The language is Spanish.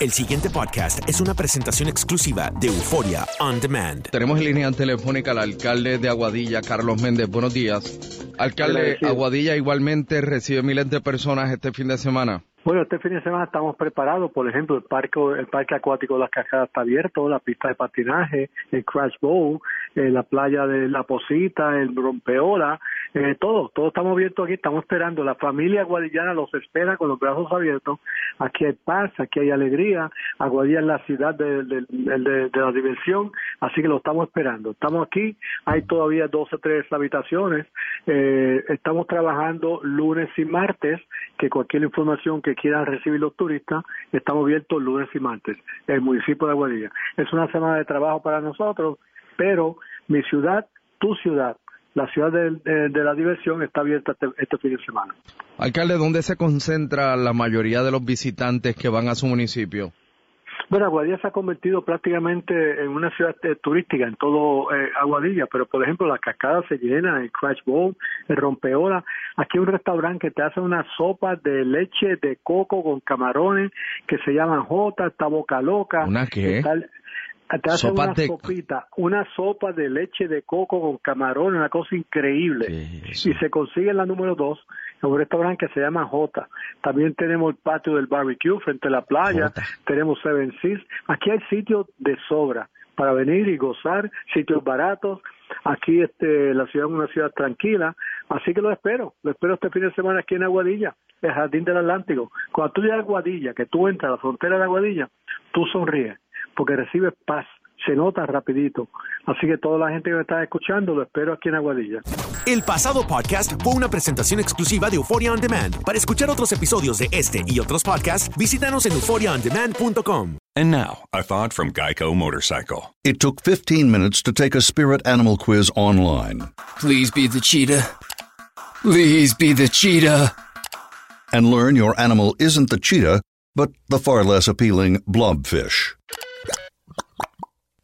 El siguiente podcast es una presentación exclusiva de Euforia On Demand. Tenemos en línea telefónica al alcalde de Aguadilla, Carlos Méndez. Buenos días. Alcalde, Aguadilla igualmente recibe miles de personas este fin de semana. Bueno, este fin de semana estamos preparados, por ejemplo, el parque, el parque acuático de las cascadas está abierto, la pista de patinaje, el Crash Bowl, eh, la playa de La Posita, el Rompeola, eh, todo, todo estamos abiertos aquí, estamos esperando. La familia aguadillana los espera con los brazos abiertos. Aquí hay paz, aquí hay alegría. Aguadilla es la ciudad de, de- de- de la diversión, así que lo estamos esperando. Estamos aquí, hay todavía dos o tres habitaciones. Eh, estamos trabajando lunes y martes, que cualquier información que quieran recibir los turistas, estamos abiertos lunes y martes, el municipio de Aguadilla. Es una semana de trabajo para nosotros, pero mi ciudad, tu ciudad, la ciudad de la diversión está abierta este, este fin de semana. Alcalde, ¿dónde se concentra la mayoría de los visitantes que van a su municipio? Bueno, Aguadilla se ha convertido prácticamente en una ciudad eh, turística en todo eh, Aguadilla, pero por ejemplo la cascada se llena, el Crash Bowl, el Rompeola. Aquí hay un restaurante que te hace una sopa de leche de coco con camarones que se llaman Jota, está Boca Loca. ¿Una qué? Te hace Sopa una de- sopita, una sopa de leche de coco con camarones, una cosa increíble. Y se consigue en la número dos, un restaurante que se llama Jota. También tenemos el patio del barbecue frente a la playa, Jota. tenemos Seven Seas. Aquí hay sitios de sobra para venir y gozar, sitios baratos. Aquí este, la ciudad es una ciudad tranquila, así que lo espero. Lo espero este fin de semana aquí en Aguadilla, el Jardín del Atlántico. Cuando tú llegas a Aguadilla, que tú entras a la frontera de Aguadilla, tú sonríes porque recibes paz. Se nota rapidito. Así que toda la gente que me está escuchando, lo espero aquí en Aguadilla. El pasado podcast fue una presentación exclusiva de Euforia On Demand. Para escuchar otros episodios de este y otros podcasts, visítanos en euphoriaondemand.com. And now, a thought from Geico Motorcycle. It took 15 minutes to take a spirit animal quiz online Please be the cheetah. Please be the cheetah. and learn your animal isn't the cheetah, but the far less appealing blobfish.